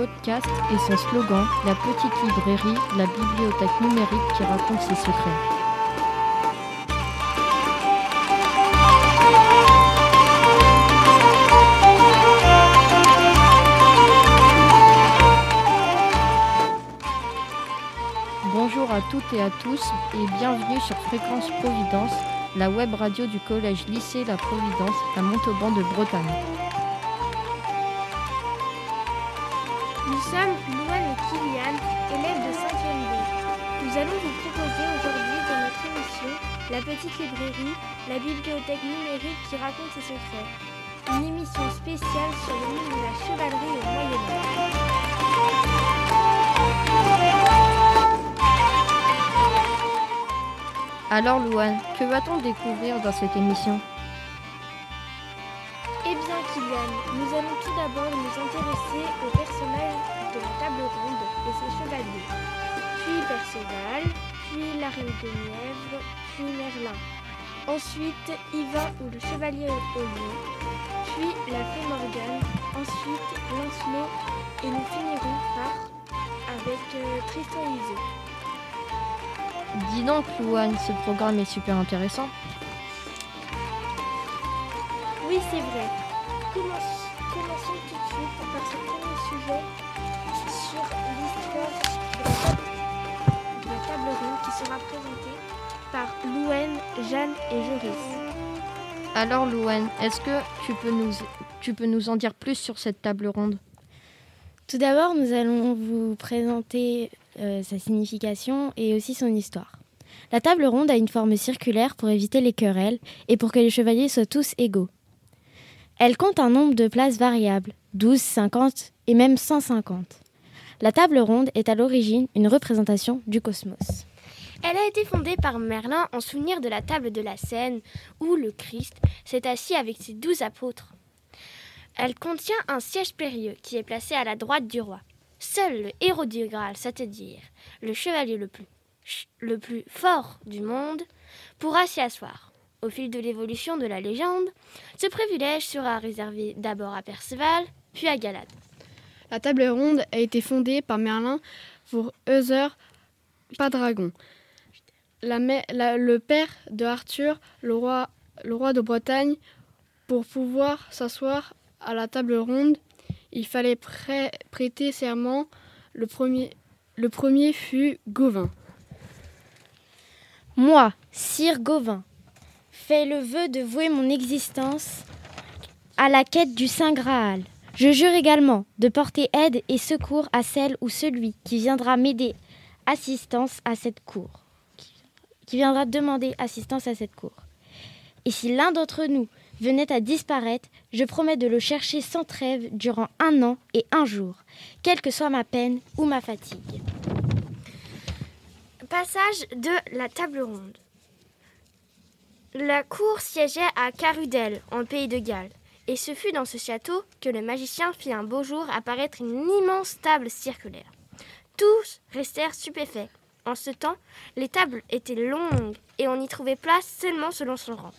podcast et son slogan La petite librairie, la bibliothèque numérique qui raconte ses secrets. Bonjour à toutes et à tous et bienvenue sur Fréquence Providence, la web radio du collège lycée La Providence à Montauban de Bretagne. La petite librairie, la bibliothèque numérique qui raconte ses secrets. Une émission spéciale sur le monde de la chevalerie au Moyen Âge. Alors Louane, que va-t-on découvrir dans cette émission? Eh bien Kylian, nous allons tout d'abord nous intéresser aux personnages de la table ronde et ses chevaliers. Puis Perceval, puis la reine de Nièvre, puis Merlin. Ensuite Yvain ou le chevalier au lion, puis la fée Morgane, ensuite Lancelot et nous finirons par avec euh, Tristan et Iseult. Dis donc Louane, ce programme est super intéressant. Oui, c'est vrai. Commence- Commençons tout de suite par ce premier sujet sur l'histoire de la la table ronde qui sera présentée par Louane, Jeanne et Joris. Alors Louane, est-ce que tu peux, nous, tu peux nous en dire plus sur cette table ronde? Tout d'abord, nous allons vous présenter euh, sa signification et aussi son histoire. La table ronde a une forme circulaire pour éviter les querelles et pour que les chevaliers soient tous égaux. Elle compte un nombre de places variables, 12, 50 et même 150. La table ronde est à l'origine une représentation du cosmos. Elle a été fondée par Merlin en souvenir de la table de la Seine où le Christ s'est assis avec ses douze apôtres. Elle contient un siège périlleux qui est placé à la droite du roi. Seul le héros du Graal, c'est-à-dire le chevalier le plus, ch- le plus fort du monde, pourra s'y asseoir. Au fil de l'évolution de la légende, ce privilège sera réservé d'abord à Perceval, puis à Galad. La table ronde a été fondée par Merlin pour Heather Padragon, le père de Arthur, le roi, de Bretagne. Pour pouvoir s'asseoir à la table ronde, il fallait prê- prêter serment. Le premier, le premier fut Gauvin. Moi, Sire Gauvin, fais le vœu de vouer mon existence à la quête du Saint Graal. Je jure également de porter aide et secours à celle ou celui qui viendra m'aider assistance à cette cour, qui- viendra demander assistance à cette cour. Et si l'un d'entre nous venait à disparaître, je promets de le chercher sans trêve durant un an et un jour, quelle que soit ma peine ou ma fatigue. Passage de la table ronde. La cour siégeait à Carudel, en pays de Galles, et ce fut dans ce château que le magicien fit un beau jour apparaître une immense table circulaire. Tous restèrent stupéfaits. En ce temps, les tables étaient longues et on y trouvait place seulement selon son rang.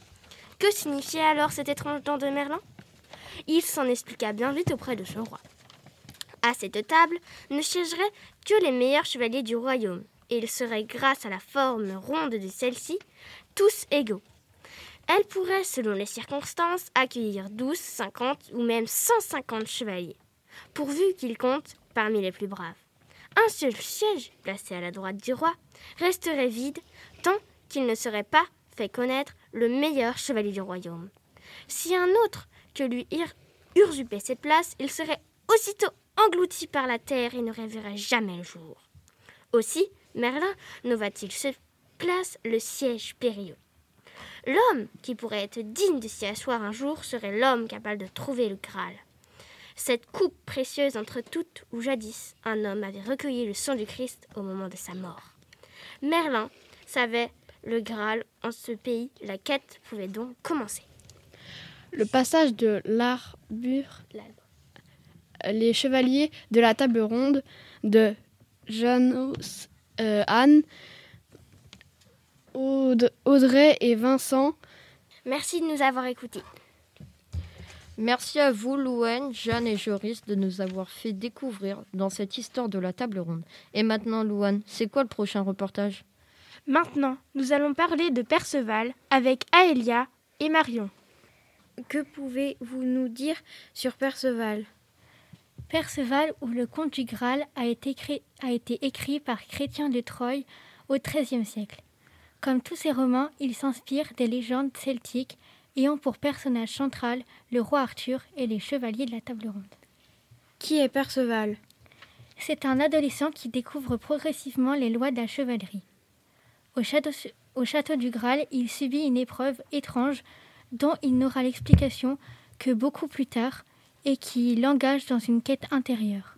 Que signifiait alors cet étrange don de Merlin? Il s'en expliqua bien vite auprès de son roi. À cette table ne siégeraient que les meilleurs chevaliers du royaume, et ils seraient, grâce à la forme ronde de celle-ci, tous égaux. Elle pourrait, selon les circonstances, accueillir 12, 50 ou même 150 chevaliers, pourvu qu'ils comptent parmi les plus braves. Un seul siège, placé à la droite du roi, resterait vide tant qu'il ne serait pas fait connaître le meilleur chevalier du royaume. Si un autre que lui usurpait cette place, il serait aussitôt englouti par la terre et ne reverrait jamais le jour. Aussi, Merlin ne va-t-il se place le siège périlleux. L'homme qui pourrait être digne de s'y asseoir un jour serait l'homme capable de trouver le Graal. Cette coupe précieuse entre toutes où jadis un homme avait recueilli le sang du Christ au moment de sa mort. Merlin savait le Graal en ce pays, la quête pouvait donc commencer. Le passage de l'arbure, L'arbre. les chevaliers de la table ronde de Janos, euh, Anne, Aude- Audrey et Vincent Merci de nous avoir écoutés. Merci à vous, Louane, Jeanne et Joris, de nous avoir fait découvrir dans cette histoire de la table ronde. Et maintenant, Louane, c'est quoi le prochain reportage? Maintenant, nous allons parler de Perceval avec Aélia et Marion. Que pouvez-vous nous dire sur Perceval? Perceval ou le conte du Graal a été, a été écrit par Chrétien de Troyes au XIIIe siècle. Comme tous ses romans, il s'inspire des légendes celtiques ayant pour personnage central le roi Arthur et les chevaliers de la table ronde. Qui est Perceval? C'est un adolescent qui découvre progressivement les lois de la chevalerie. Au château, au château du Graal, il subit une épreuve étrange dont il n'aura l'explication que beaucoup plus tard et qui l'engage dans une quête intérieure.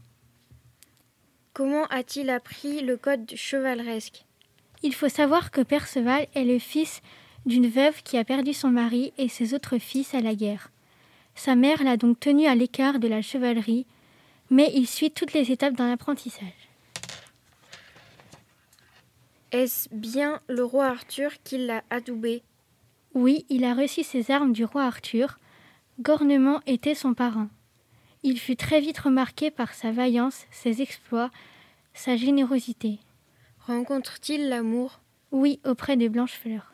Comment a-t-il appris le code chevaleresque? Il faut savoir que Perceval est le fils d'une veuve qui a perdu son mari et ses autres fils à la guerre. Sa mère l'a donc tenu à l'écart de la chevalerie, mais il suit toutes les étapes d'un apprentissage. Est-ce bien le roi Arthur qui l'a adoubé? Oui, il a reçu ses armes du roi Arthur. Gornement était son parrain. Il fut très vite remarqué par sa vaillance, ses exploits, sa générosité. Rencontre-t-il l'amour? Oui, auprès des blanches fleurs.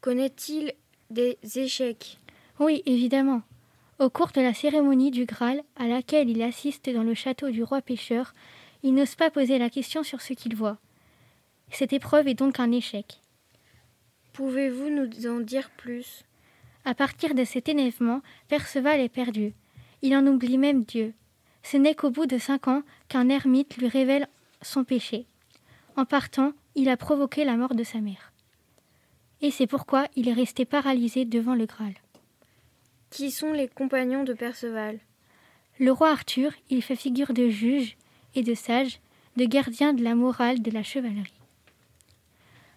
Connaît-il des échecs? Oui, évidemment. Au cours de la cérémonie du Graal, à laquelle il assiste dans le château du roi pêcheur, il n'ose pas poser la question sur ce qu'il voit. Cette épreuve est donc un échec. Pouvez-vous nous en dire plus? À partir de cet énervement, Perceval est perdu. Il en oublie même Dieu. Ce n'est qu'au bout de cinq ans qu'un ermite lui révèle son péché. En partant, il a provoqué la mort de sa mère et c'est pourquoi il est resté paralysé devant le Graal. Qui sont les compagnons de Perceval? Le roi Arthur, il fait figure de juge et de sage, de gardien de la morale de la chevalerie.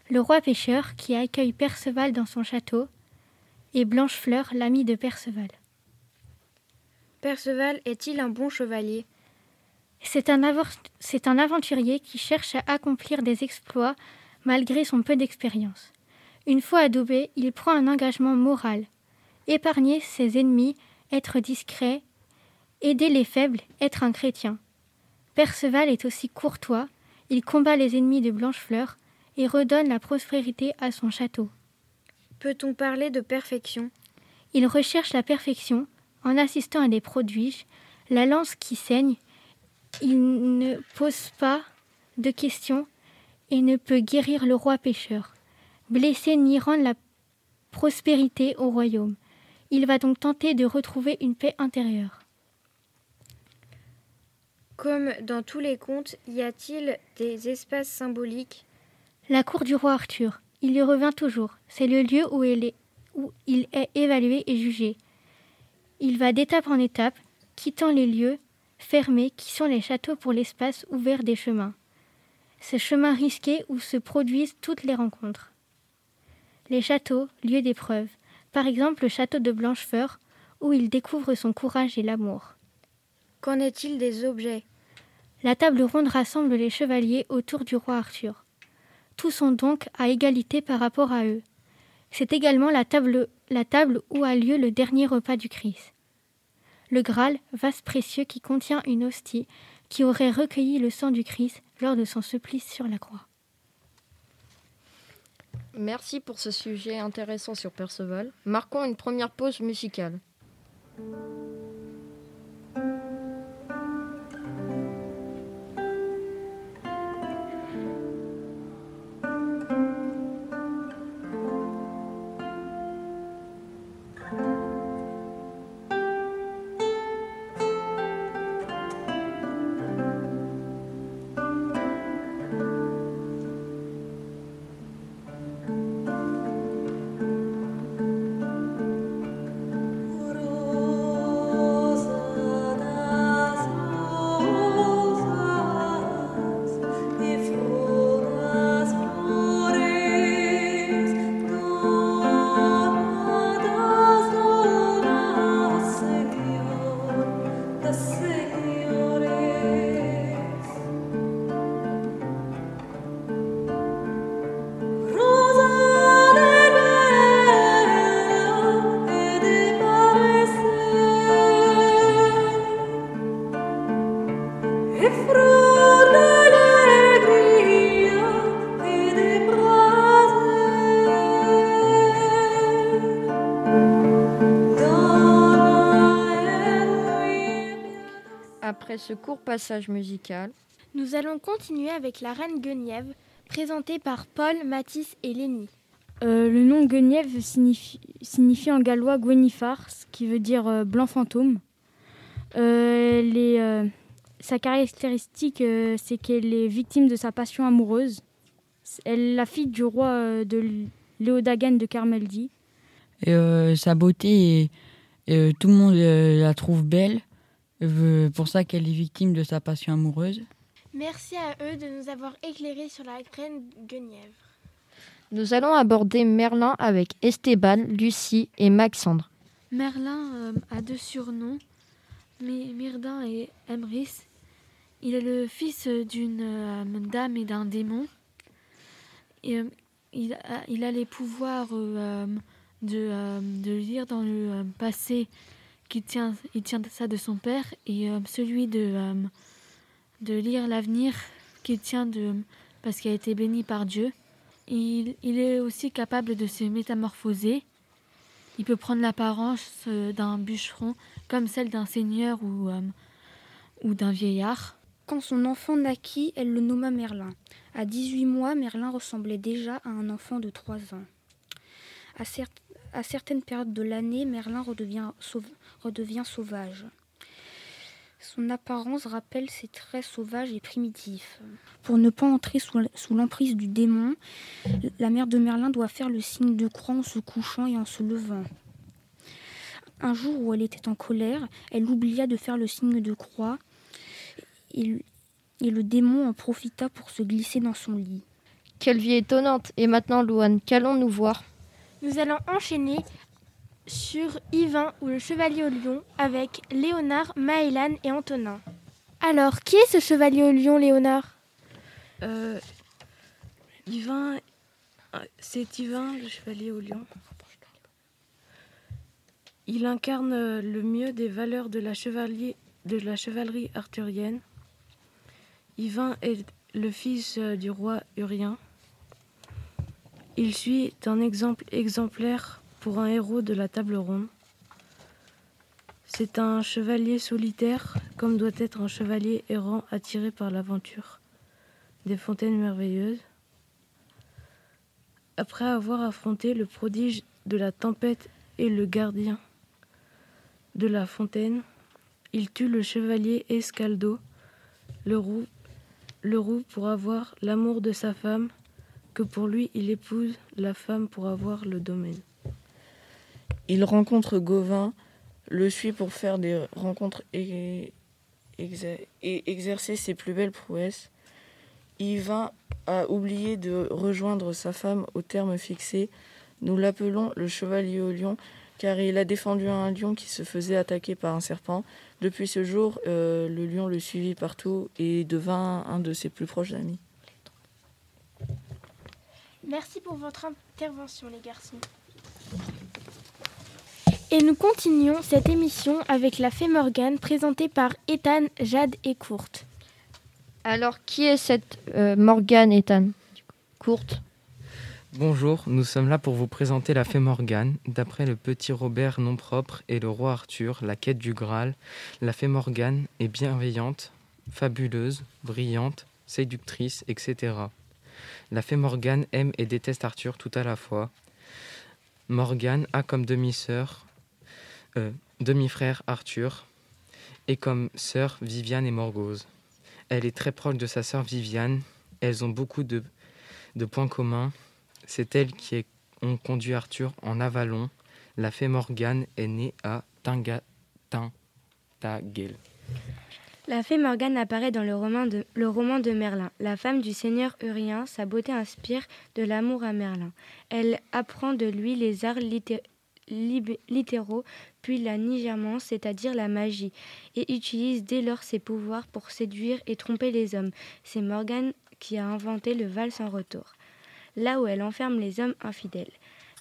Le roi pêcheur, qui accueille Perceval dans son château, et Blanchefleur, l'ami de Perceval. Perceval est-il un bon chevalier? C'est un, un aventurier qui cherche à accomplir des exploits malgré son peu d'expérience. Une fois adoubé, il prend un engagement moral. Épargner ses ennemis, être discret, aider les faibles, être un chrétien. Perceval est aussi courtois, il combat les ennemis de Blanchefleur et redonne la prospérité à son château. Peut-on parler de perfection? Il recherche la perfection en assistant à des prodiges, la lance qui saigne. Il ne pose pas de questions et ne peut guérir le roi pécheur blessé ni rendre la prospérité au royaume. Il va donc tenter de retrouver une paix intérieure. Comme dans tous les contes, y a-t-il des espaces symboliques? La cour du roi Arthur. Il y revient toujours. C'est le lieu où il, est, où il est évalué et jugé. Il va d'étape en étape, quittant les lieux fermés qui sont les châteaux pour l'espace ouvert des chemins. Ces chemins risqués où se produisent toutes les rencontres. Les châteaux, lieux d'épreuve. Par exemple le château de Blanchefeur, où il découvre son courage et l'amour. Qu'en est-il des objets? La table ronde rassemble les chevaliers autour du roi Arthur. Tous sont donc à égalité par rapport à eux. C'est également la table, la table où a lieu le dernier repas du Christ. Le Graal, vase précieux qui contient une hostie qui aurait recueilli le sang du Christ lors de son supplice sur la croix. Merci pour ce sujet intéressant sur Perceval. Marquons une première pause musicale. Ce court passage musical, nous allons continuer avec la reine Guenièvre, présentée par Paul, Mathis et Lénie. Euh, le nom Guenièvre signifie, signifie, en gallois Gwenifar, ce qui veut dire euh, blanc fantôme. Euh, les, sa caractéristique, c'est qu'elle est victime de sa passion amoureuse. Elle est la fille du roi de Léodagan de Carmeldi. Et, sa beauté, tout le monde la trouve belle. Pour ça qu'elle est victime de sa passion amoureuse. Merci à eux de nous avoir éclairés sur la reine Guenièvre. Nous allons aborder Merlin avec Esteban, Lucie et Maxandre. Merlin euh, a deux surnoms, Myrdin et Emrys. Il est le fils d'une euh, dame et d'un démon. Et, euh, il, a, il, a, les pouvoirs de, de, lire dans le passé qui tient, il tient ça de son père et celui de, de lire l'avenir qui tient de parce qu'il a été béni par Dieu. Il, est aussi capable de se métamorphoser. Il peut prendre l'apparence euh, d'un bûcheron comme celle d'un seigneur ou, euh, ou d'un vieillard. Quand son enfant naquit, elle le nomma Merlin. À 18 mois, Merlin ressemblait déjà à un enfant de 3 ans. À, à certaines périodes de l'année, Merlin redevient, sauvage. Son apparence rappelle ses traits sauvages et primitifs. Pour ne pas entrer sous l'emprise du démon, la mère de Merlin doit faire le signe de croix en se couchant et en se levant. Un jour où elle était en colère, elle oublia de faire le signe de croix et, le démon en profita pour se glisser dans son lit. Quelle vie étonnante Et maintenant, Louane, qu'allons-nous voir? Nous allons enchaîner sur Yvain ou le chevalier au lion avec Léonard, Maëlan et Antonin. Alors, qui est ce chevalier au lion, Léonard? Euh, Yvain, euh, c'est Yvain, le chevalier au lion. Il incarne le mieux des valeurs de la, chevalier, de la chevalerie arthurienne. Yvain est le fils euh, du roi Urien. Il suit un exemple exemplaire pour un héros de la table ronde. C'est un chevalier solitaire, comme doit être un chevalier errant attiré par l'aventure des fontaines merveilleuses. Après avoir affronté le prodige de la tempête et le gardien de la fontaine, il tue le chevalier Escaldo, le roux, pour avoir l'amour de sa femme, que pour lui il épouse la femme pour avoir le domaine. Il rencontre Gauvin, le suit pour faire des rencontres et, exercer ses plus belles prouesses. Yvain a oublié de rejoindre sa femme au terme fixé. Nous l'appelons le chevalier au lion car il a défendu un lion qui se faisait attaquer par un serpent. Depuis ce jour, euh, le lion le suivit partout et devint un de ses plus proches amis. Merci pour votre intervention les garçons. Et nous continuons cette émission avec la Fée Morgane présentée par Ethan, Jade et Courte. Alors, qui est cette euh, Morgane, Ethan? Courte Bonjour, nous sommes là pour vous présenter la Fée Morgane. D'après le petit Robert non propre et le roi Arthur, la quête du Graal, la Fée Morgane est bienveillante, fabuleuse, brillante, séductrice, etc. La Fée Morgane aime et déteste Arthur tout à la fois. Morgane a comme demi-sœur euh, demi-frère Arthur, et comme sœur Viviane et Morgause. Elle est très proche de sa sœur Viviane. Elles ont beaucoup de, points communs. C'est elle qui ont conduit Arthur en Avalon. La fée Morgane est née à Tintagel. La fée Morgane apparaît dans le roman, de, Merlin. La femme du seigneur Urien, sa beauté inspire de l'amour à Merlin. Elle apprend de lui les arts littéraux, puis la nigérmance, c'est-à-dire la magie, et utilise dès lors ses pouvoirs pour séduire et tromper les hommes. C'est Morgane qui a inventé le val sans retour, là où elle enferme les hommes infidèles.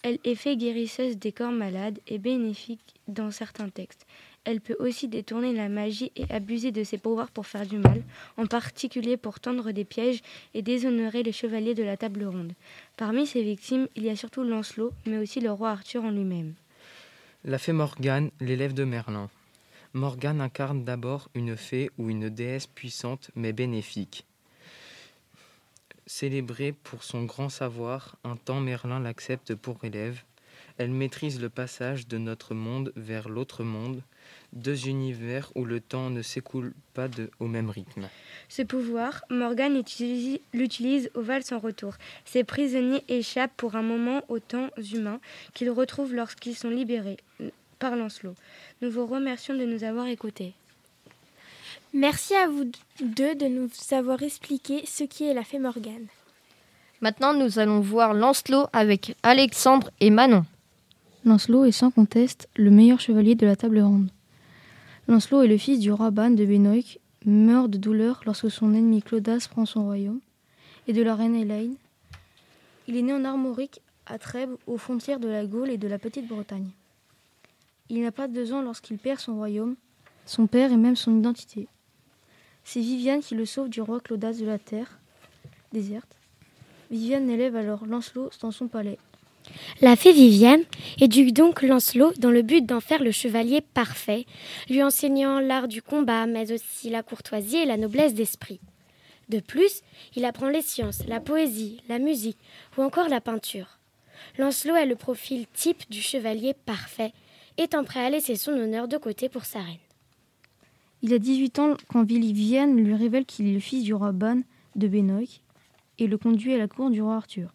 Elle est fait guérisseuse des corps malades et bénéfique dans certains textes. Elle peut aussi détourner la magie et abuser de ses pouvoirs pour faire du mal, en particulier pour tendre des pièges et déshonorer les chevaliers de la table ronde. Parmi ses victimes, il y a surtout Lancelot, mais aussi le roi Arthur en lui-même. La fée Morgane, l'élève de Merlin. Morgane incarne d'abord une fée ou une déesse puissante mais bénéfique. Célébrée pour son grand savoir, un temps Merlin l'accepte pour élève. Elle maîtrise le passage de notre monde vers l'autre monde, deux univers où le temps ne s'écoule pas de, au même rythme. Ce pouvoir, Morgane l'utilise au Val sans retour. Ses prisonniers échappent pour un moment aux temps humains qu'ils retrouvent lorsqu'ils sont libérés par Lancelot. Nous vous remercions de nous avoir écoutés. Merci à vous deux de nous avoir expliqué ce qui est la fée Morgane. Maintenant, nous allons voir Lancelot avec Alexandre et Manon. Lancelot est sans conteste le meilleur chevalier de la table ronde. Lancelot est le fils du roi Ban de Benoît, meurt de douleur lorsque son ennemi Claudas prend son royaume, et de la reine Hélène. Il est né en Armorique, à Trèbes, aux frontières de la Gaule et de la Petite-Bretagne. Il n'a pas deux ans lorsqu'il perd son royaume, son père et même son identité. C'est Viviane qui le sauve du roi Claudas de la terre déserte. Viviane élève alors Lancelot dans son palais. La fée Viviane éduque donc Lancelot dans le but d'en faire le chevalier parfait, lui enseignant l'art du combat, mais aussi la courtoisie et la noblesse d'esprit. De plus, il apprend les sciences, la poésie, la musique ou encore la peinture. Lancelot est le profil type du chevalier parfait, étant prêt à laisser son honneur de côté pour sa reine. Il a 18 ans quand Viviane lui révèle qu'il est le fils du roi Ban de Benoît et le conduit à la cour du roi Arthur.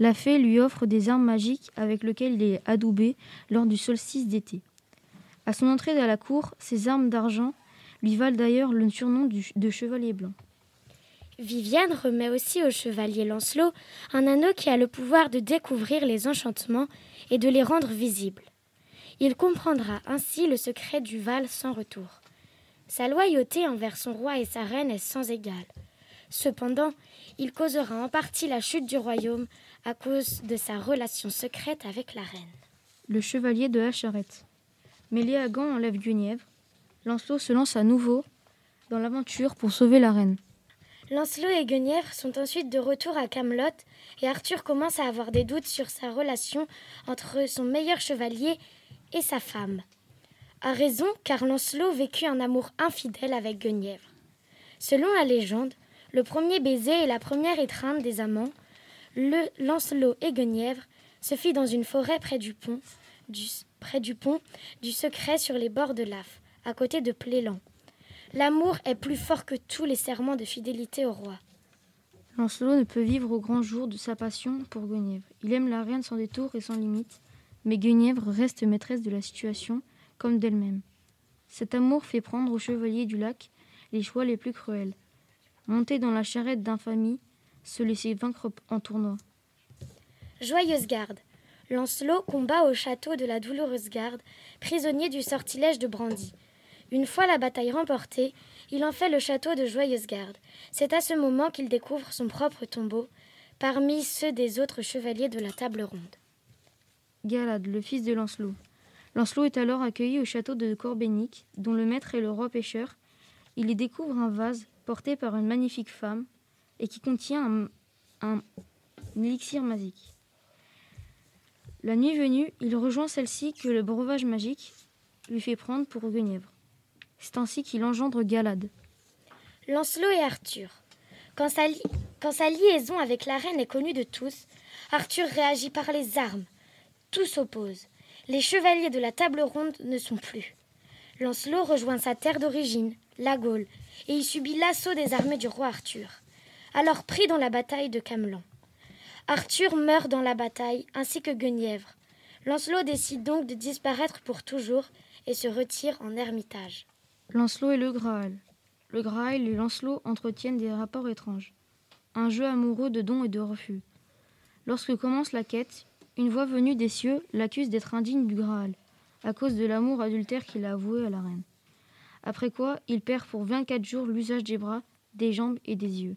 La fée lui offre des armes magiques avec lesquelles il est adoubé lors du solstice d'été. À son entrée à la cour, ses armes d'argent lui valent d'ailleurs le surnom de chevalier blanc. Viviane remet aussi au chevalier Lancelot un anneau qui a le pouvoir de découvrir les enchantements et de les rendre visibles. Il comprendra ainsi le secret du Val sans retour. Sa loyauté envers son roi et sa reine est sans égale. Cependant, il causera en partie la chute du royaume à cause de sa relation secrète avec la reine. Le chevalier de la charrette. Méléagant enlève Guenièvre. Lancelot se lance à nouveau dans l'aventure pour sauver la reine. Lancelot et Guenièvre sont ensuite de retour à Camelot et Arthur commence à avoir des doutes sur sa relation entre son meilleur chevalier et sa femme a raison car Lancelot vécut un amour infidèle avec Guenièvre. Selon la légende, le premier baiser et la première étreinte des amants, le Lancelot et Guenièvre, se fit dans une forêt près du pont, du, près du pont du secret sur les bords de l'Af, à côté de Plélan. L'amour est plus fort que tous les serments de fidélité au roi. Lancelot ne peut vivre au grand jour de sa passion pour Guenièvre. Il aime la reine sans détour et sans limite, mais Guenièvre reste maîtresse de la situation comme d'elle-même. Cet amour fait prendre au chevalier du lac les choix les plus cruels. Monter dans la charrette d'infamie, se laisser vaincre en tournoi. Joyeuse garde. Lancelot combat au château de la douloureuse garde, prisonnier du sortilège de Brandy. Une fois la bataille remportée, il en fait le château de Joyeuse Garde. C'est à ce moment qu'il découvre son propre tombeau, parmi ceux des autres chevaliers de la table ronde. Galad, le fils de Lancelot. Lancelot est alors accueilli au château de Corbénic, dont le maître est le roi pêcheur. Il y découvre un vase porté par une magnifique femme et qui contient un, élixir magique. La nuit venue, il rejoint celle-ci que le breuvage magique lui fait prendre pour Guenièvre. C'est ainsi qu'il engendre Galade. Lancelot et Arthur. Quand sa, quand sa liaison avec la reine est connue de tous, Arthur réagit par les armes. Tout s'oppose. Les chevaliers de la table ronde ne sont plus. Lancelot rejoint sa terre d'origine, la Gaule, et y subit l'assaut des armées du roi Arthur, alors pris dans la bataille de Camelon. Arthur meurt dans la bataille, ainsi que Guenièvre. Lancelot décide donc de disparaître pour toujours et se retire en ermitage. Lancelot et le Graal. Le Graal et Lancelot entretiennent des rapports étranges. Un jeu amoureux de dons et de refus. Lorsque commence la quête, une voix venue des cieux l'accuse d'être indigne du Graal, à cause de l'amour adultère qu'il a avoué à la reine. Après quoi, il perd pour 24 jours l'usage des bras, des jambes et des yeux.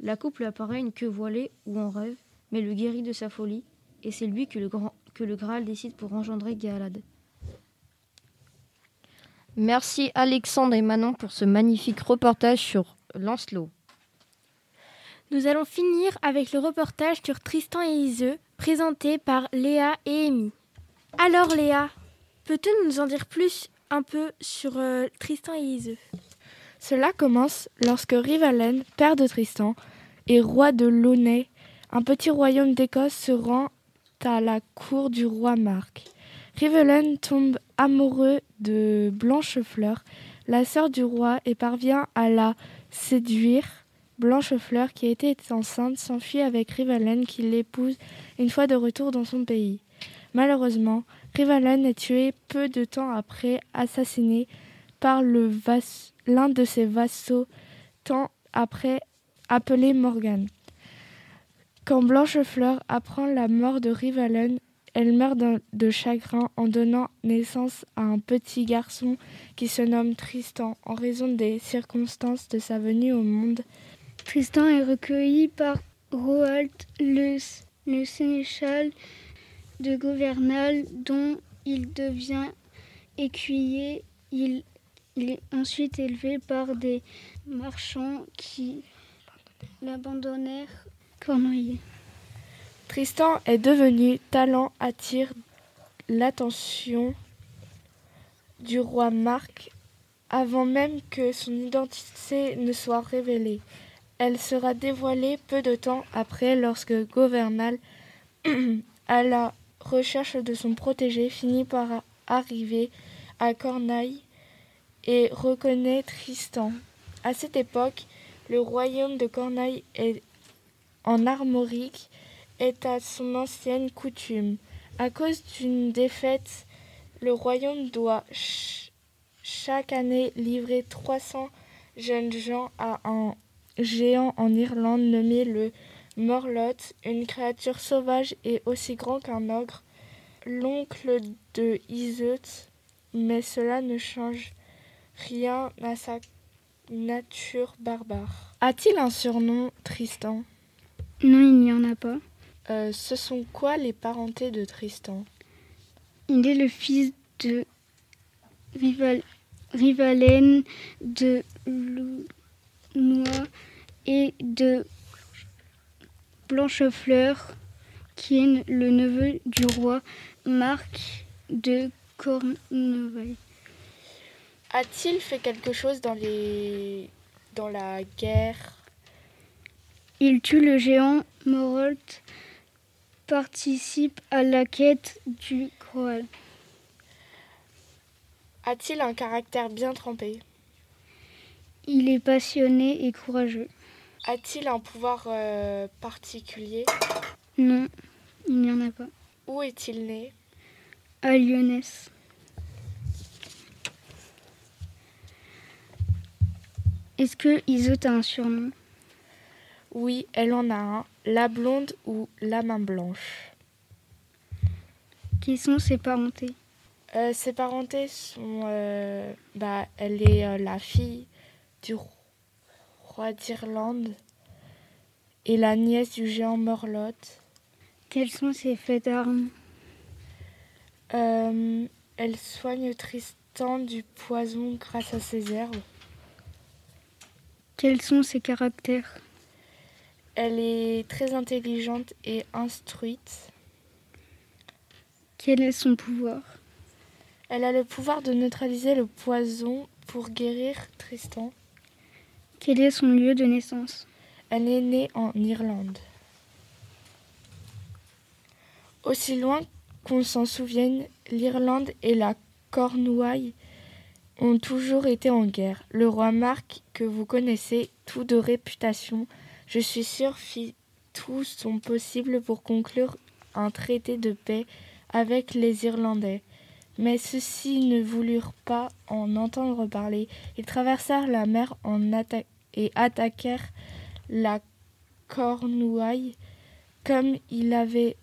La couple apparaît une queue voilée ou en rêve, mais le guérit de sa folie, et c'est lui que le, grand, que le Graal décide pour engendrer Galad. Merci Alexandre et Manon pour ce magnifique reportage sur Lancelot. Nous allons finir avec le reportage sur Tristan et Iseux, présenté par Léa et Amy. Alors Léa, peux-tu nous en dire plus un peu sur euh, Tristan et Iseux. Cela commence lorsque Rivalen, père de Tristan, et roi de Launay, un petit royaume d'Écosse, se rend à la cour du roi Marc. Rivalen tombe amoureux de Blanchefleur, la sœur du roi, et parvient à la séduire. Blanchefleur, qui était enceinte, s'enfuit avec Rivalen, qui l'épouse une fois de retour dans son pays. Malheureusement, Rivalen est tué peu de temps après, assassiné par l'un de ses vassaux, tant après appelé Morgan. Quand Blanchefleur apprend la mort de Rivalen, elle meurt de chagrin en donnant naissance à un petit garçon qui se nomme Tristan en raison des circonstances de sa venue au monde. Tristan est recueilli par Roald, le, sénéchal de Gouvernal, dont il devient écuyer. Il, il est ensuite élevé par des marchands qui l'abandonnèrent cornoiller. Tristan est devenu talent attire l'attention du roi Marc avant même que son identité ne soit révélée. Elle sera dévoilée peu de temps après lorsque Gouvernal, à la recherche de son protégé, finit par arriver à Cornaille et reconnaît Tristan. À cette époque, le royaume de Cornaille est en armorique est à son ancienne coutume. À cause d'une défaite, le royaume doit chaque année livrer 300 jeunes gens à un géant en Irlande nommé le Morlot, une créature sauvage et aussi grand qu'un ogre, l'oncle de Iseut, mais cela ne change rien à sa nature barbare. A-t-il un surnom, Tristan? Non, il n'y en a pas. Euh, ce sont quoi les parentés de Tristan? Il est le fils de Rival... Rivalène de Noix et de Blanchefleur, qui est le neveu du roi Marc de Cornouailles. A-t-il fait quelque chose dans, les... dans la guerre? Il tue le géant Morolt participe à la quête du Graal. A-t-il un caractère bien trempé? Il est passionné et courageux. A-t-il un pouvoir euh, particulier? Non, il n'y en a pas. Où est-il né? À Lyonès. Est-ce que Iso a un surnom? Oui, elle en a un. La blonde ou la main blanche. Qui sont ses parentés? Euh, Ses parentés sont. Euh, bah, elle est euh, la fille du roi d'Irlande et la nièce du géant Morlot. Quels sont ses faits d'armes? Elle soigne Tristan du poison grâce à ses herbes. Quels sont ses caractères? Elle est très intelligente et instruite. Quel est son pouvoir? Elle a le pouvoir de neutraliser le poison pour guérir Tristan. Quel est son lieu de naissance? Elle est née en Irlande. Aussi loin qu'on s'en souvienne, l'Irlande et la Cornouaille ont toujours été en guerre. Le roi Marc, que vous connaissez, tout de réputation, je suis sûr, fit tout son possible pour conclure un traité de paix avec les Irlandais. Mais ceux-ci ne voulurent pas en entendre parler. Ils traversèrent la mer et attaquèrent la Cornouaille comme il avait,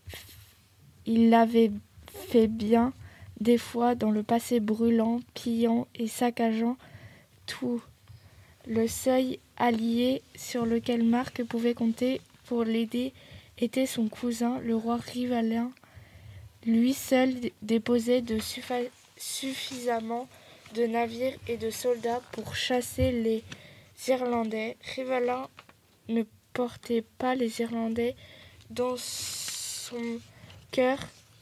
il l'avait fait bien des fois dans le passé brûlant, pillant et saccageant tout. Le seuil allié sur lequel Marc pouvait compter pour l'aider était son cousin, le roi Rivalin. Lui seul déposait suffisamment de navires et de soldats pour chasser les Irlandais. Rivalin ne portait pas les Irlandais. Dans son cœur,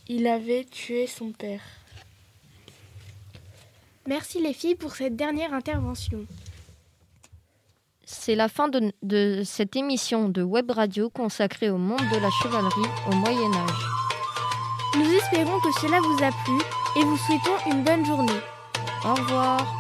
il avait tué son père. Merci les filles pour cette dernière intervention. C'est la fin de, de cette émission de Web Radio consacrée au monde de la chevalerie au Moyen Âge. Nous espérons que cela vous a plu et vous souhaitons une bonne journée. Au revoir.